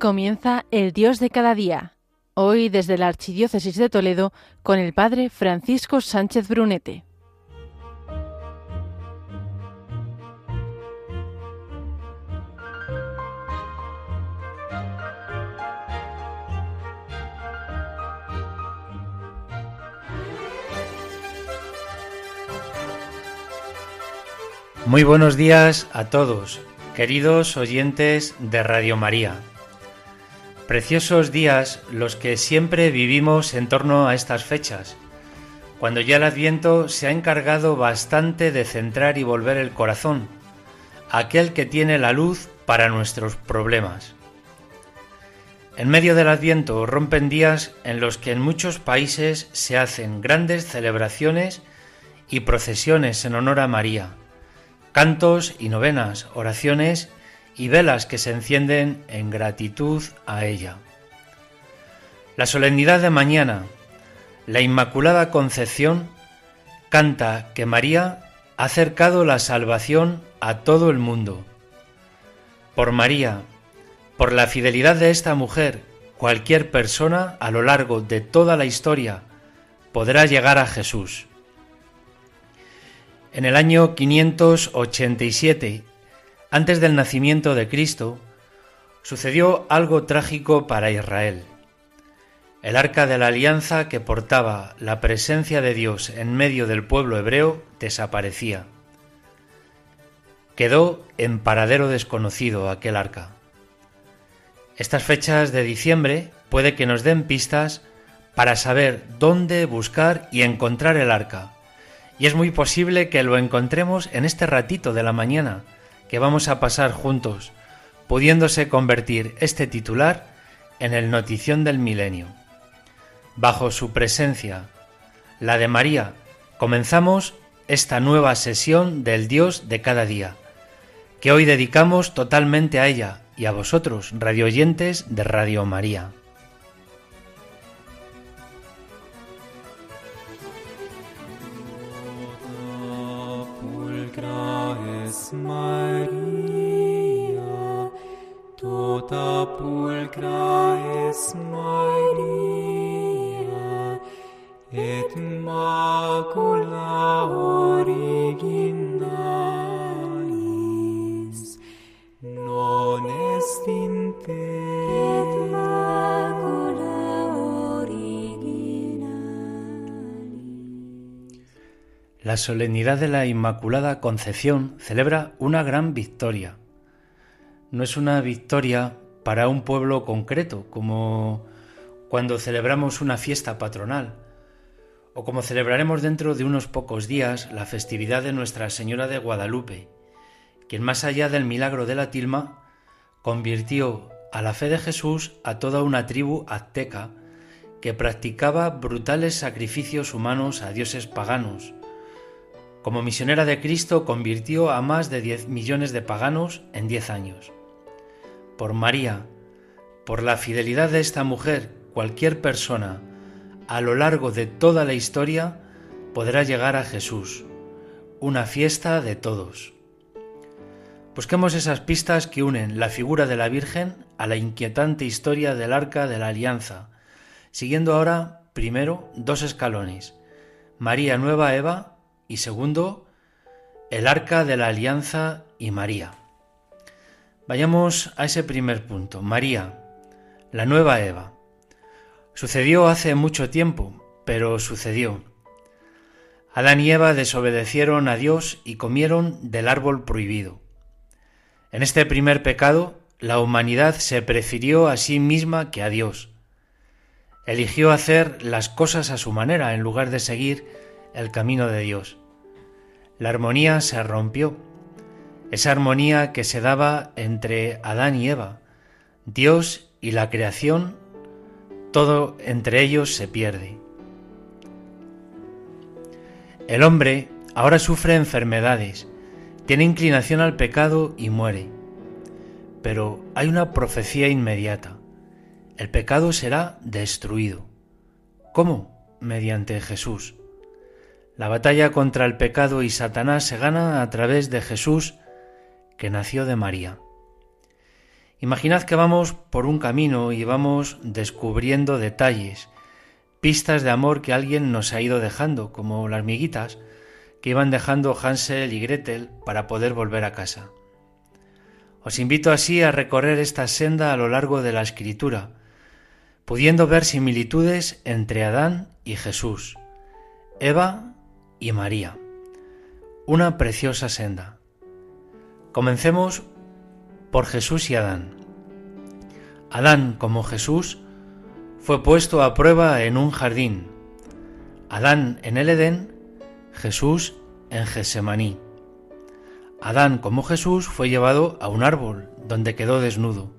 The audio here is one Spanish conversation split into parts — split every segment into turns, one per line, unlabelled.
Comienza el Dios de cada día. Hoy desde la Archidiócesis de Toledo con el Padre Francisco Sánchez Brunete.
Muy buenos días a todos, queridos oyentes de Radio María. Preciosos días los que siempre vivimos en torno a estas fechas, cuando ya el Adviento se ha encargado bastante de centrar y volver el corazón, aquel que tiene la luz para nuestros problemas. En medio del Adviento rompen días en los que en muchos países se hacen grandes celebraciones y procesiones en honor a María cantos y novenas, oraciones y velas que se encienden en gratitud a ella. La solemnidad de mañana, la Inmaculada Concepción, canta que María ha acercado la salvación a todo el mundo. Por María, por la fidelidad de esta mujer, cualquier persona a lo largo de toda la historia podrá llegar a Jesús. En el año 587, antes del nacimiento de Cristo, sucedió algo trágico para Israel. El arca de la alianza que portaba la presencia de Dios en medio del pueblo hebreo desaparecía. Quedó en paradero desconocido aquel arca. Estas fechas de diciembre puede que nos den pistas para saber dónde buscar y encontrar el arca y es muy posible que lo encontremos en este ratito de la mañana que vamos a pasar juntos, pudiéndose convertir este titular en el notición del milenio. Bajo su presencia, la de María, comenzamos esta nueva sesión del Dios de cada día, que hoy dedicamos totalmente a ella y a vosotros, radioyentes de Radio María.
Maria, tota pulcra es Maria, et macula originalis, non est in te.
La solemnidad de la Inmaculada Concepción celebra una gran victoria. No es una victoria para un pueblo concreto, como cuando celebramos una fiesta patronal, o como celebraremos dentro de unos pocos días la festividad de Nuestra Señora de Guadalupe, quien más allá del milagro de la tilma, convirtió a la fe de Jesús a toda una tribu azteca que practicaba brutales sacrificios humanos a dioses paganos, como misionera de Cristo convirtió a más de 10 millones de paganos en 10 años. Por María, por la fidelidad de esta mujer, cualquier persona, a lo largo de toda la historia, podrá llegar a Jesús, una fiesta de todos. Busquemos esas pistas que unen la figura de la Virgen a la inquietante historia del Arca de la Alianza, siguiendo ahora, primero, dos escalones. María Nueva Eva y segundo, el arca de la alianza y María. Vayamos a ese primer punto, María, la nueva Eva. Sucedió hace mucho tiempo, pero sucedió. Adán y Eva desobedecieron a Dios y comieron del árbol prohibido. En este primer pecado, la humanidad se prefirió a sí misma que a Dios. Eligió hacer las cosas a su manera en lugar de seguir el camino de Dios la armonía se rompió, esa armonía que se daba entre Adán y Eva, Dios y la creación, todo entre ellos se pierde. El hombre ahora sufre enfermedades, tiene inclinación al pecado y muere. Pero hay una profecía inmediata. El pecado será destruido. ¿Cómo? Mediante Jesús. La batalla contra el pecado y Satanás se gana a través de Jesús, que nació de María. Imaginad que vamos por un camino y vamos descubriendo detalles, pistas de amor que alguien nos ha ido dejando, como las miguitas que iban dejando Hansel y Gretel para poder volver a casa. Os invito así a recorrer esta senda a lo largo de la escritura, pudiendo ver similitudes entre Adán y Jesús, Eva y María. Una preciosa senda. Comencemos por Jesús y Adán. Adán, como Jesús, fue puesto a prueba en un jardín. Adán en el Edén, Jesús en Gesemaní. Adán, como Jesús, fue llevado a un árbol, donde quedó desnudo.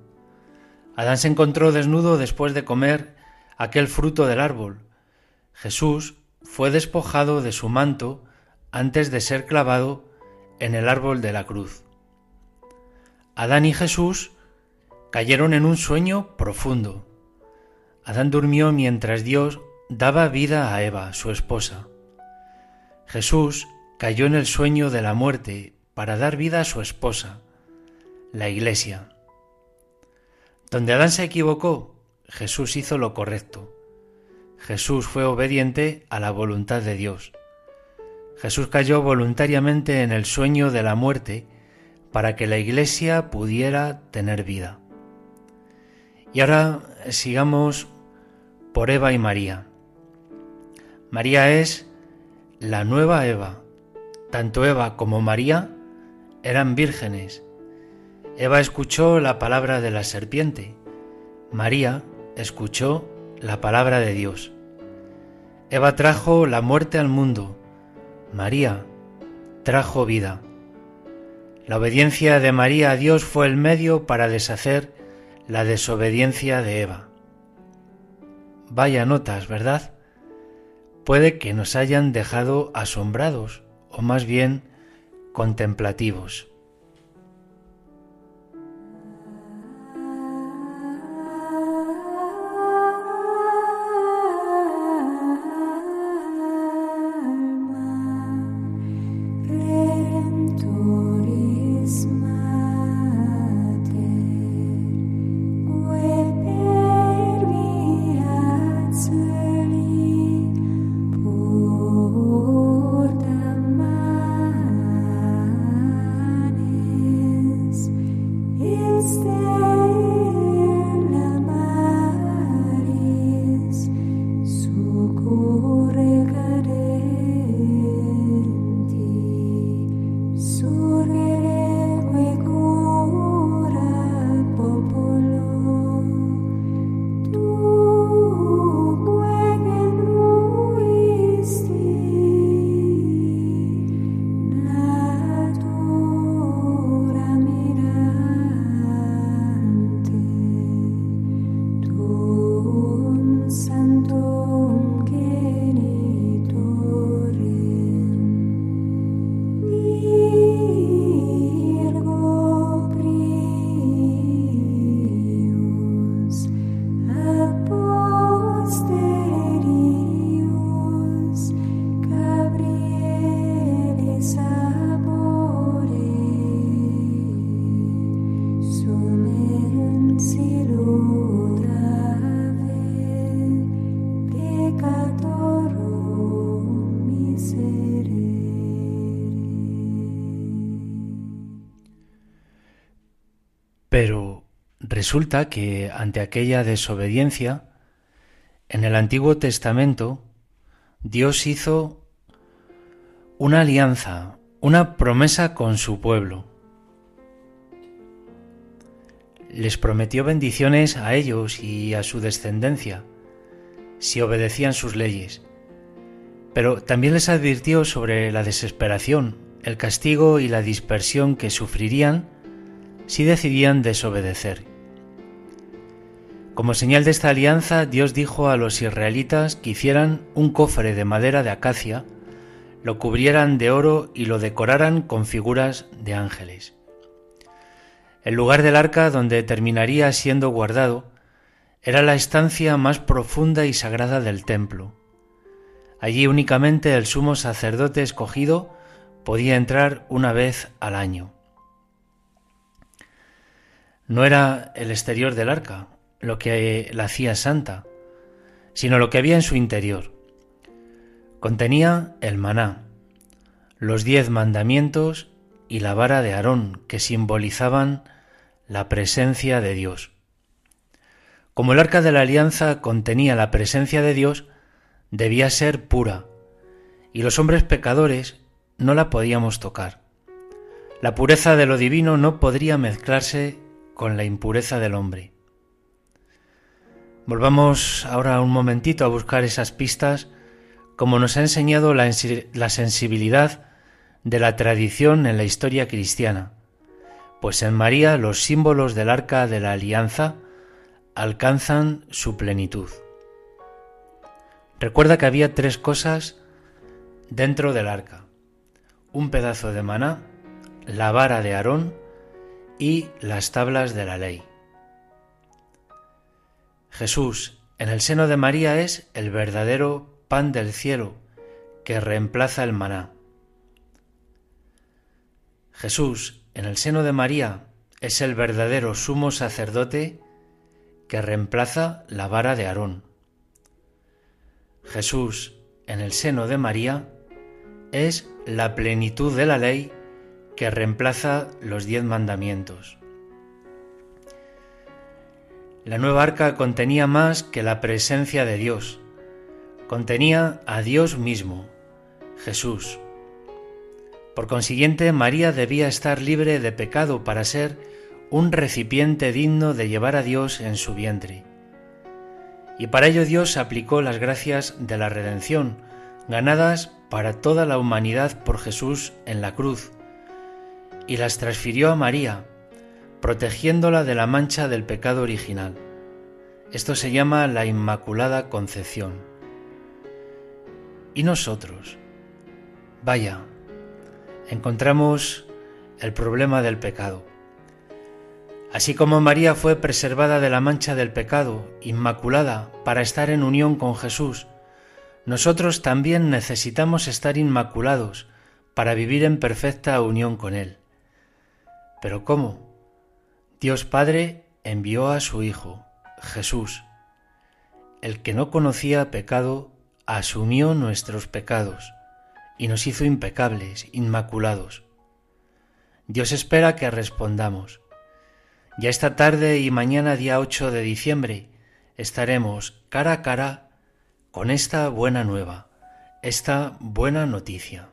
Adán se encontró desnudo después de comer aquel fruto del árbol. Jesús fue despojado de su manto antes de ser clavado en el árbol de la cruz. Adán y Jesús cayeron en un sueño profundo. Adán durmió mientras Dios daba vida a Eva, su esposa. Jesús cayó en el sueño de la muerte para dar vida a su esposa, la Iglesia. Donde Adán se equivocó, Jesús hizo lo correcto. Jesús fue obediente a la voluntad de Dios. Jesús cayó voluntariamente en el sueño de la muerte para que la Iglesia pudiera tener vida. Y ahora sigamos por Eva y María. María es la nueva Eva. Tanto Eva como María eran vírgenes. Eva escuchó la palabra de la serpiente. María escuchó la palabra de Dios. Eva trajo la muerte al mundo. María trajo vida. La obediencia de María a Dios fue el medio para deshacer la desobediencia de Eva. Vaya notas, ¿verdad? Puede que nos hayan dejado asombrados, o más bien contemplativos. Resulta que ante aquella desobediencia, en el Antiguo Testamento, Dios hizo una alianza, una promesa con su pueblo. Les prometió bendiciones a ellos y a su descendencia, si obedecían sus leyes. Pero también les advirtió sobre la desesperación, el castigo y la dispersión que sufrirían si decidían desobedecer. Como señal de esta alianza, Dios dijo a los israelitas que hicieran un cofre de madera de acacia, lo cubrieran de oro y lo decoraran con figuras de ángeles. El lugar del arca donde terminaría siendo guardado era la estancia más profunda y sagrada del templo. Allí únicamente el sumo sacerdote escogido podía entrar una vez al año. No era el exterior del arca lo que la hacía santa, sino lo que había en su interior. Contenía el maná, los diez mandamientos y la vara de Aarón, que simbolizaban la presencia de Dios. Como el arca de la alianza contenía la presencia de Dios, debía ser pura, y los hombres pecadores no la podíamos tocar. La pureza de lo divino no podría mezclarse con la impureza del hombre. Volvamos ahora un momentito a buscar esas pistas como nos ha enseñado la, sensibilidad de la tradición en la historia cristiana, pues en María los símbolos del arca de la alianza alcanzan su plenitud. Recuerda que había tres cosas dentro del arca. Un pedazo de maná, la vara de Aarón y las tablas de la ley. Jesús en el seno de María es el verdadero pan del cielo que reemplaza el maná. Jesús en el seno de María es el verdadero sumo sacerdote que reemplaza la vara de Aarón. Jesús en el seno de María es la plenitud de la ley que reemplaza los diez mandamientos. La nueva arca contenía más que la presencia de Dios, contenía a Dios mismo, Jesús. Por consiguiente, María debía estar libre de pecado para ser un recipiente digno de llevar a Dios en su vientre. Y para ello Dios aplicó las gracias de la redención, ganadas para toda la humanidad por Jesús en la cruz, y las transfirió a María, protegiéndola de la mancha del pecado original. Esto se llama la Inmaculada Concepción. ¿Y nosotros? Vaya, encontramos el problema del pecado. Así como María fue preservada de la mancha del pecado, inmaculada, para estar en unión con Jesús, nosotros también necesitamos estar inmaculados para vivir en perfecta unión con Él. Pero ¿cómo? Dios Padre envió a su Hijo, Jesús. El que no conocía pecado asumió nuestros pecados y nos hizo impecables, inmaculados. Dios espera que respondamos. Ya esta tarde y mañana día 8 de diciembre estaremos cara a cara con esta buena nueva, esta buena noticia.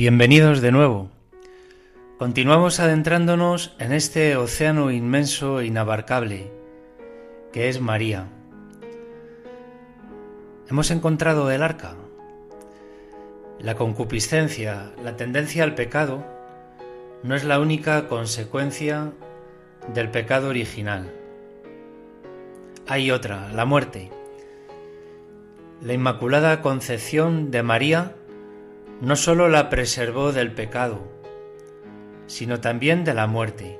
Bienvenidos de nuevo. Continuamos adentrándonos en este océano inmenso e inabarcable que es María. Hemos encontrado el arca. La concupiscencia, la tendencia al pecado, no es la única consecuencia del pecado original. Hay otra, la muerte. La Inmaculada Concepción de María no sólo la preservó del pecado, sino también de la muerte.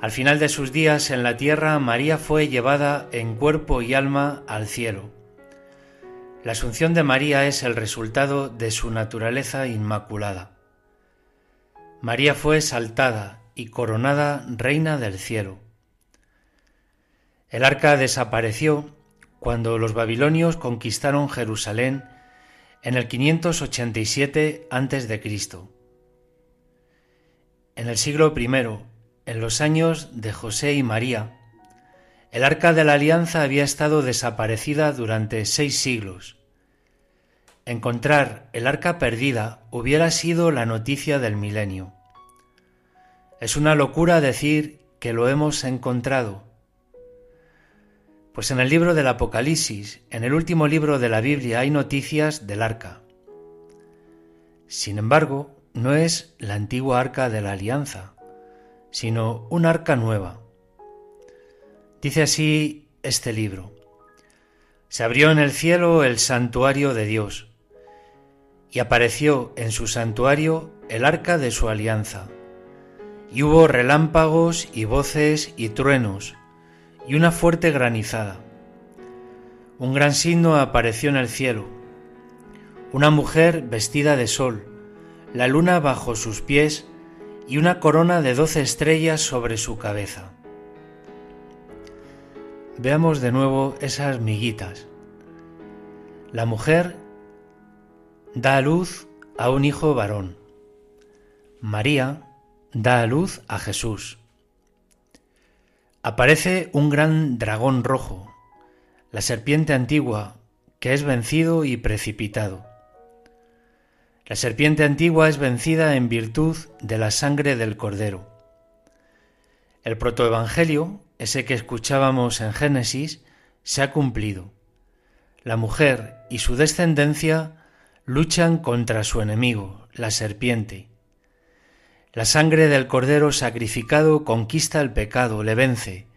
Al final de sus días en la tierra, María fue llevada en cuerpo y alma al cielo. La asunción de María es el resultado de su naturaleza inmaculada. María fue exaltada y coronada reina del cielo. El arca desapareció cuando los babilonios conquistaron Jerusalén en el 587 a.C. En el siglo I, en los años de José y María, el arca de la alianza había estado desaparecida durante seis siglos. Encontrar el arca perdida hubiera sido la noticia del milenio. Es una locura decir que lo hemos encontrado. Pues en el libro del Apocalipsis, en el último libro de la Biblia, hay noticias del arca. Sin embargo, no es la antigua arca de la alianza, sino un arca nueva. Dice así este libro. Se abrió en el cielo el santuario de Dios, y apareció en su santuario el arca de su alianza y hubo relámpagos y voces y truenos, y una fuerte granizada. Un gran signo apareció en el cielo, una mujer vestida de sol, la luna bajo sus pies y una corona de doce estrellas sobre su cabeza. Veamos de nuevo esas miguitas. La mujer da a luz a un hijo varón. María da a luz a Jesús. Aparece un gran dragón rojo, la serpiente antigua, que es vencido y precipitado. La serpiente antigua es vencida en virtud de la sangre del Cordero. El protoevangelio, ese que escuchábamos en Génesis, se ha cumplido. La mujer y su descendencia luchan contra su enemigo, la serpiente, la sangre del Cordero sacrificado conquista el pecado, le vence.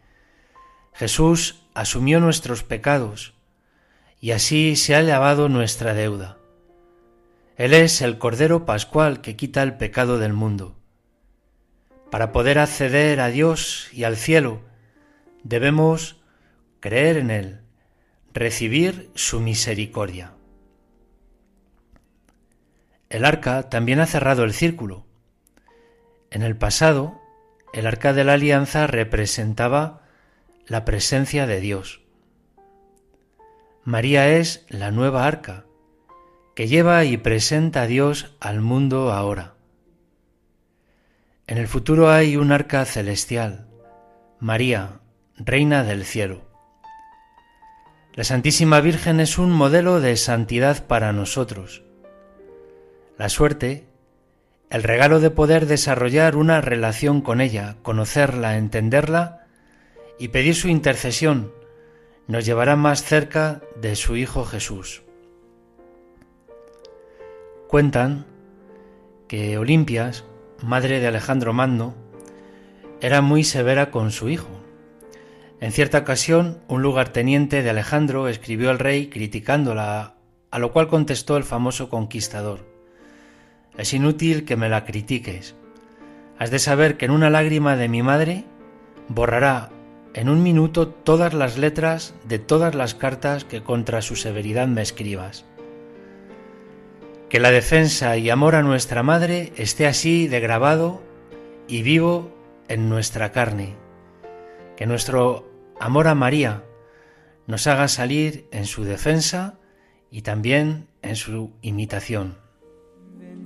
Jesús asumió nuestros pecados y así se ha lavado nuestra deuda. Él es el Cordero Pascual que quita el pecado del mundo. Para poder acceder a Dios y al cielo, debemos creer en Él, recibir su misericordia. El arca también ha cerrado el círculo en el pasado, el arca de la alianza representaba la presencia de Dios. María es la nueva arca que lleva y presenta a Dios al mundo ahora. En el futuro hay un arca celestial, María, Reina del cielo. La Santísima Virgen es un modelo de santidad para nosotros. La suerte el regalo de poder desarrollar una relación con ella, conocerla, entenderla y pedir su intercesión nos llevará más cerca de su Hijo Jesús. Cuentan que Olimpias, madre de Alejandro Magno, era muy severa con su hijo. En cierta ocasión, un lugarteniente de Alejandro escribió al rey criticándola, a lo cual contestó el famoso conquistador. Es inútil que me la critiques. Has de saber que en una lágrima de mi madre borrará en un minuto todas las letras de todas las cartas que contra su severidad me escribas. Que la defensa y amor a nuestra madre esté así de grabado y vivo en nuestra carne. Que nuestro amor a María nos haga salir en su defensa y también en su imitación.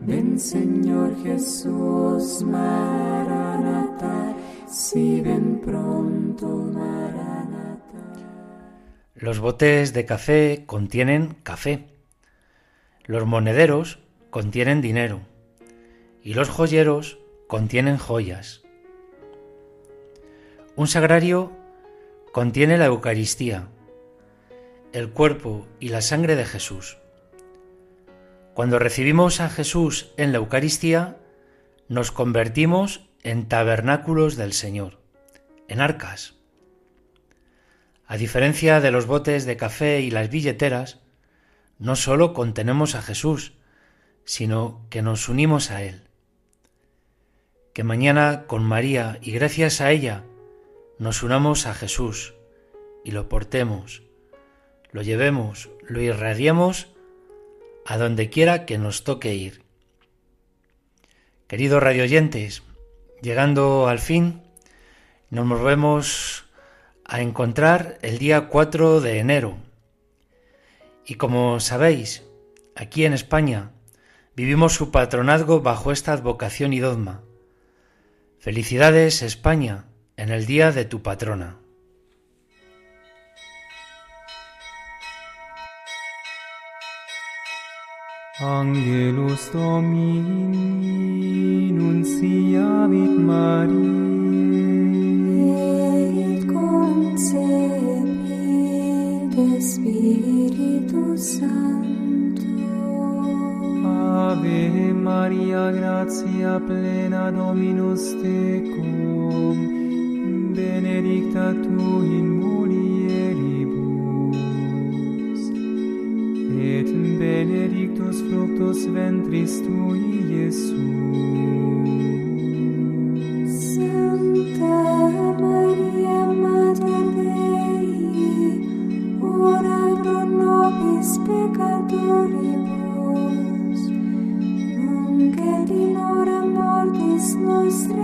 Ven Señor Jesús, Maranatha, si ven pronto, Maranatha.
Los botes de café contienen café. Los monederos contienen dinero. Y los joyeros contienen joyas. Un sagrario contiene la Eucaristía, el cuerpo y la sangre de Jesús. Cuando recibimos a Jesús en la Eucaristía, nos convertimos en tabernáculos del Señor, en arcas. A diferencia de los botes de café y las billeteras, no solo contenemos a Jesús, sino que nos unimos a Él. Que mañana con María y gracias a ella nos unamos a Jesús y lo portemos, lo llevemos, lo irradiemos a donde quiera que nos toque ir. Queridos radioyentes, llegando al fin, nos volvemos a encontrar el día 4 de enero. Y como sabéis, aquí en España vivimos su patronazgo bajo esta advocación y dogma. Felicidades España en el día de tu patrona.
Angelus Domini nunciavit Mariae et concepit de Spiritus Sancto. Ave Maria gratia plena Dominus tecum benedicta tu in mulieribus. Et benedicta benedictus fructus ventris tui, Iesus. Santa Maria, Mater Dei, ora pro nobis peccatoribus, nunc et in hora mortis nostrae.